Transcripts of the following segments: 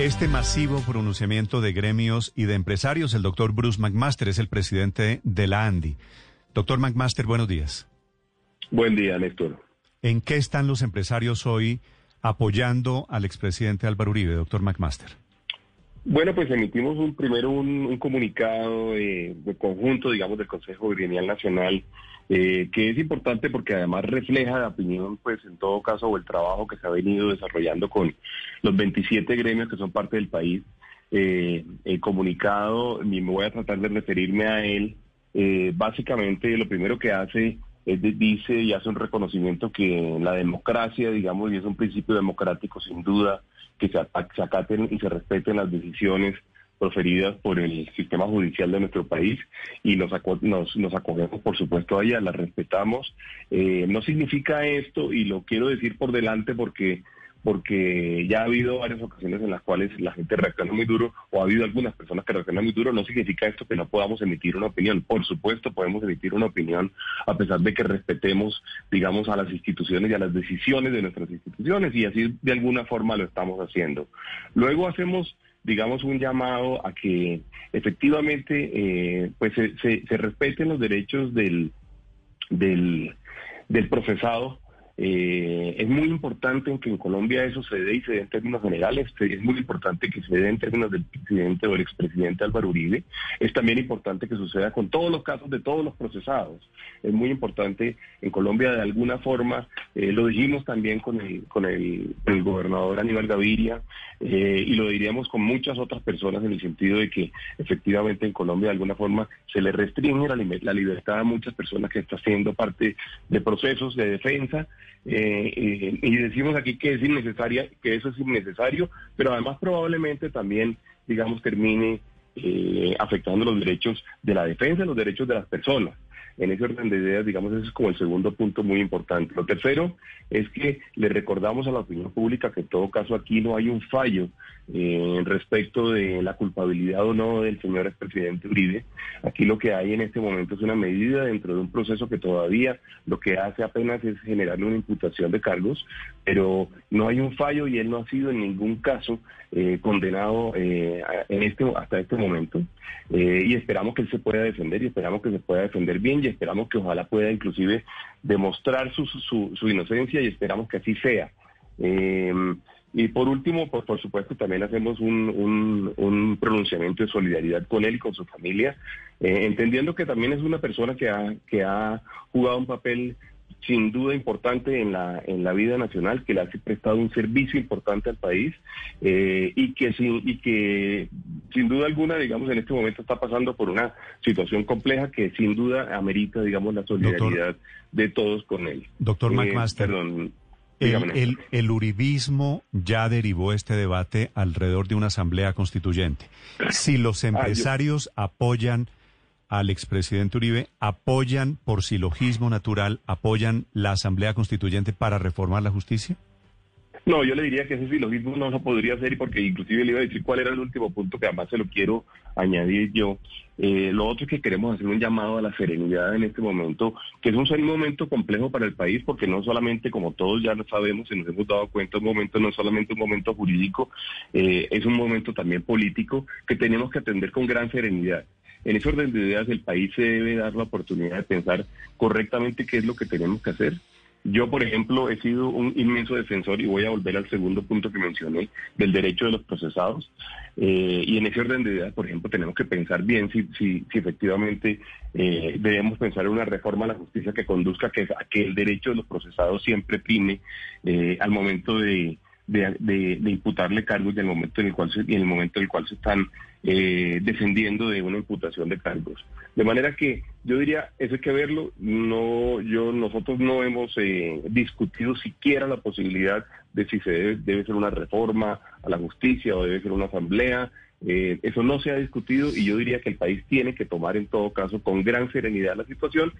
Este masivo pronunciamiento de gremios y de empresarios, el doctor Bruce McMaster es el presidente de la ANDI. Doctor McMaster, buenos días. Buen día, Néstor. ¿En qué están los empresarios hoy apoyando al expresidente Álvaro Uribe, doctor McMaster? Bueno, pues emitimos un primero un, comunicado de conjunto, digamos, del Consejo Gremial Nacional, eh, que es importante porque además refleja la opinión, pues en todo caso, o el trabajo que se ha venido desarrollando con los 27 gremios que son parte del país. Eh, el comunicado, y me voy a tratar de referirme a él, eh, básicamente lo primero que hace es dice y hace un reconocimiento que la democracia, digamos, y es un principio democrático sin duda, que se, acaten y se respeten las decisiones proferidas por el sistema judicial de nuestro país y nos, nos, acogemos, por supuesto, a ella, la respetamos. Eh, no significa esto, y lo quiero decir por delante porque porque ya ha habido varias ocasiones en las cuales la gente reacciona muy duro o ha habido algunas personas que reaccionan muy duro, no significa esto que no podamos emitir una opinión. Por supuesto podemos emitir una opinión a pesar de que respetemos, digamos, a las instituciones y a las decisiones de nuestras instituciones y así de alguna forma lo estamos haciendo. Luego hacemos digamos, un llamado a que efectivamente eh, pues se, se, respeten los derechos del, del, del procesado eh, es muy importante que en Colombia eso se dé y se dé en términos generales. Es muy importante que se dé en términos del presidente o del expresidente Álvaro Uribe. Es también importante que suceda con todos los casos de todos los procesados. Es muy importante en Colombia de alguna forma, eh, lo dijimos también con el, con el, gobernador Aníbal Gaviria eh, y lo diríamos con muchas otras personas en el sentido de que efectivamente en Colombia de alguna forma se le restringe la, la libertad a muchas personas que están siendo parte de procesos de defensa eh, y decimos aquí que es innecesaria, que eso es innecesario, pero además probablemente también, digamos, termine eh, afectando los derechos de la defensa, los derechos de las personas en ese orden de ideas, digamos, ese es como el segundo punto muy importante. Lo tercero es que le recordamos a la opinión pública que en todo caso aquí no hay un fallo eh, respecto de la culpabilidad o no del señor expresidente Uribe. Aquí lo que hay en este momento es una medida dentro de un proceso que todavía lo que hace apenas es generarle una imputación de cargos, pero no hay un fallo y él no ha sido en ningún caso eh, condenado eh, en este hasta este momento. y esperamos que él se pueda defender y esperamos que se pueda defender bien y esperamos que ojalá pueda inclusive demostrar su, su, inocencia y esperamos que así sea. Em, y por último, pues por supuesto también hacemos un, un, pronunciamiento de solidaridad con él y con su familia, eh, entendiendo que también es una persona que ha, que ha jugado un papel sin duda importante en la, en la vida nacional, que le ha prestado un servicio importante al país eh, y, que y que sin duda alguna, digamos, en este momento está pasando por una situación compleja que sin duda amerita, digamos, la solidaridad de todos con él. Doctor eh, McMaster. el, el, uribismo ya derivó este debate alrededor de una asamblea constituyente. Si los ah, empresarios apoyan al expresidente Uribe, apoyan por silogismo natural, apoyan la Asamblea Constituyente para reformar la justicia? No, yo le diría que ese silogismo no lo podría hacer y porque inclusive le iba a decir cuál era el último punto que además se lo quiero añadir yo. Eh, lo otro es que queremos hacer un llamado a la serenidad en este momento, que es un momento complejo para el país porque no solamente, como todos ya lo sabemos y nos hemos dado cuenta, un momento no es solamente un momento jurídico, eh, es un momento también político que tenemos que atender con gran serenidad. En ese orden de ideas, el país se debe dar la oportunidad de pensar correctamente qué es lo que tenemos que hacer. Yo, por ejemplo, he sido un inmenso defensor, y voy a volver al segundo punto que mencioné, del derecho de los procesados. Eh, y en ese orden de ideas, por ejemplo, tenemos que pensar bien si, si, efectivamente eh, debemos pensar en una reforma a la justicia que conduzca a que, a que el derecho de los procesados siempre prime eh, al momento de, de, imputarle cargos y el momento en el cual se, en el momento en el cual se están eh, defendiendo de una imputación de cargos. De manera que yo diría, eso hay que verlo. No, yo, nosotros no hemos eh, discutido siquiera la posibilidad de si se debe, debe, ser una reforma a la justicia o debe ser una asamblea. Eh, eso no se ha discutido y yo diría que el país tiene que tomar en todo caso con gran serenidad la situación,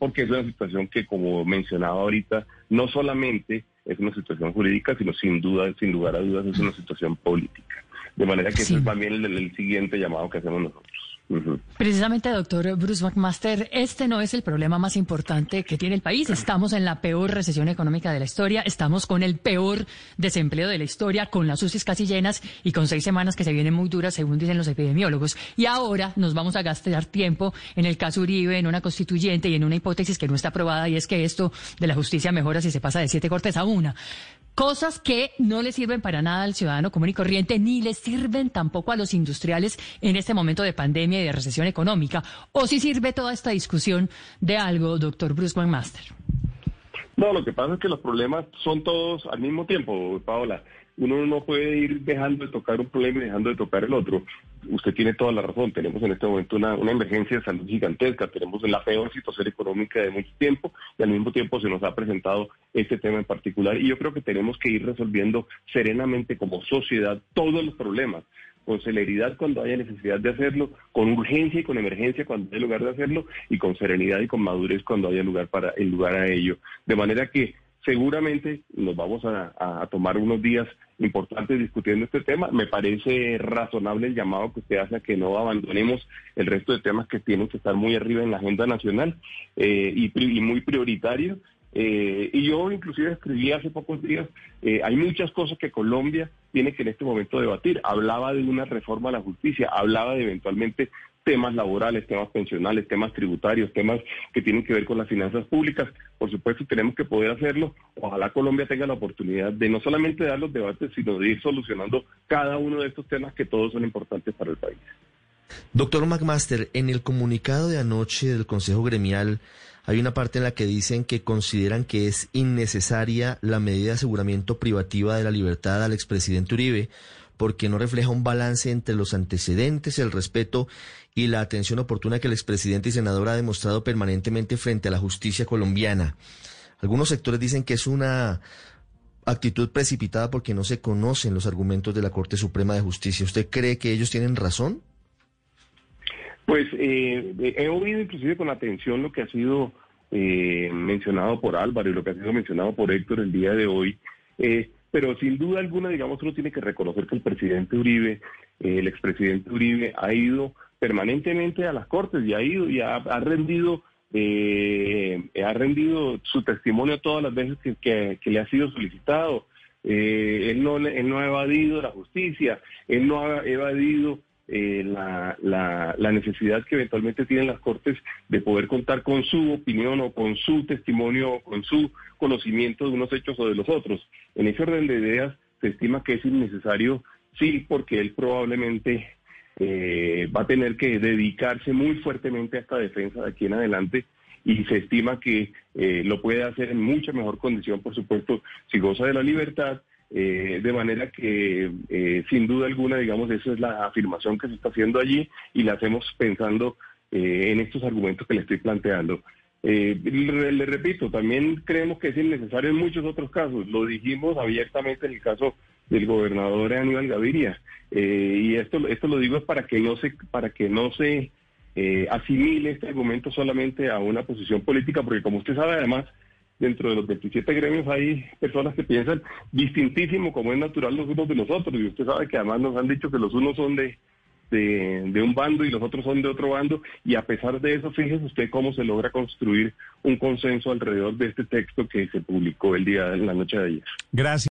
porque es una situación que, como mencionaba ahorita, no solamente es una situación jurídica, sino sin duda, sin lugar a dudas, es una situación política. De manera que ese es también el, siguiente llamado que hacemos nosotros. Precisamente, doctor Bruce McMaster, este no es el problema más importante que tiene el país. Estamos en la peor recesión económica de la historia, estamos con el peor desempleo de la historia, con las UCIs casi llenas y con seis semanas que se vienen muy duras, según dicen los epidemiólogos. Y ahora nos vamos a gastar tiempo en el caso Uribe, en una constituyente y en una hipótesis que no está aprobada, y es que esto de la justicia mejora si se pasa de siete cortes a una. Cosas que no le sirven para nada al ciudadano común y corriente, ni le sirven tampoco a los industriales en este momento de pandemia y de recesión económica. ¿O si sirve toda esta discusión de algo, doctor Bruce McMaster? No, lo que pasa es que los problemas son todos al mismo tiempo, Paola. Uno no puede ir dejando de tocar un problema y dejando de tocar el otro. Usted tiene toda la razón, tenemos en este momento una, emergencia de salud gigantesca, tenemos la peor situación económica de mucho tiempo y al mismo tiempo se nos ha presentado este tema en particular. Y yo creo que tenemos que ir resolviendo serenamente como sociedad todos los problemas con celeridad cuando haya necesidad de hacerlo, con urgencia y con emergencia cuando haya lugar de hacerlo y con serenidad y con madurez cuando haya lugar para el lugar a ello. De manera que seguramente nos vamos a, tomar unos días importantes discutiendo este tema. Me parece razonable el llamado que usted hace a que no abandonemos el resto de temas que tienen que estar muy arriba en la agenda nacional eh, y, muy prioritario. Eh, y yo inclusive escribí hace pocos días, eh, hay muchas cosas que Colombia tiene que en este momento debatir. Hablaba de una reforma a la justicia, hablaba de eventualmente temas laborales, temas pensionales, temas tributarios, temas que tienen que ver con las finanzas públicas. Por supuesto, tenemos que poder hacerlo. Ojalá Colombia tenga la oportunidad de no solamente dar los debates, sino de ir solucionando cada uno de estos temas que todos son importantes para el país. Doctor McMaster, en el comunicado de anoche del Consejo Gremial hay una parte en la que dicen que consideran que es innecesaria la medida de aseguramiento privativa de la libertad al expresidente Uribe porque no refleja un balance entre los antecedentes, el respeto y la atención oportuna que el expresidente y senador ha demostrado permanentemente frente a la justicia colombiana. Algunos sectores dicen que es una actitud precipitada porque no se conocen los argumentos de la Corte Suprema de Justicia. ¿Usted cree que ellos tienen razón? Pues eh, he oído inclusive con atención lo que ha sido eh, mencionado por Álvaro y lo que ha sido mencionado por Héctor el día de hoy. Eh, pero sin duda alguna, digamos, uno tiene que reconocer que el presidente Uribe, eh, el expresidente Uribe, ha ido permanentemente a las cortes y ha ido y ha, rendido eh, ha rendido su testimonio todas las veces que, le ha sido solicitado. Eh, él, no, él no ha evadido la justicia, él no ha evadido eh, la, la, necesidad que eventualmente tienen las Cortes de poder contar con su opinión o con su testimonio o con su conocimiento de unos hechos o de los otros. En ese orden de ideas se estima que es innecesario, sí, porque él probablemente eh, va a tener que dedicarse muy fuertemente a esta defensa de aquí en adelante y se estima que eh, lo puede hacer en mucha mejor condición, por supuesto, si goza de la libertad eh, de manera que, eh, sin duda alguna, digamos, esa es la afirmación que se está haciendo allí y la hacemos pensando eh, en estos argumentos que le estoy planteando. le, repito, también creemos que es innecesario en muchos otros casos. Lo dijimos abiertamente en el caso del gobernador Aníbal Gaviria. y esto, esto lo digo para que no se, para que no se asimile este argumento solamente a una posición política, porque como usted sabe, además, dentro de los 27 gremios hay personas que piensan distintísimo como es natural los unos de los otros. Y usted sabe que además nos han dicho que los unos son de, de, un bando y los otros son de otro bando. Y a pesar de eso, fíjese usted cómo se logra construir un consenso alrededor de este texto que se publicó el día de la noche de ayer. Gracias.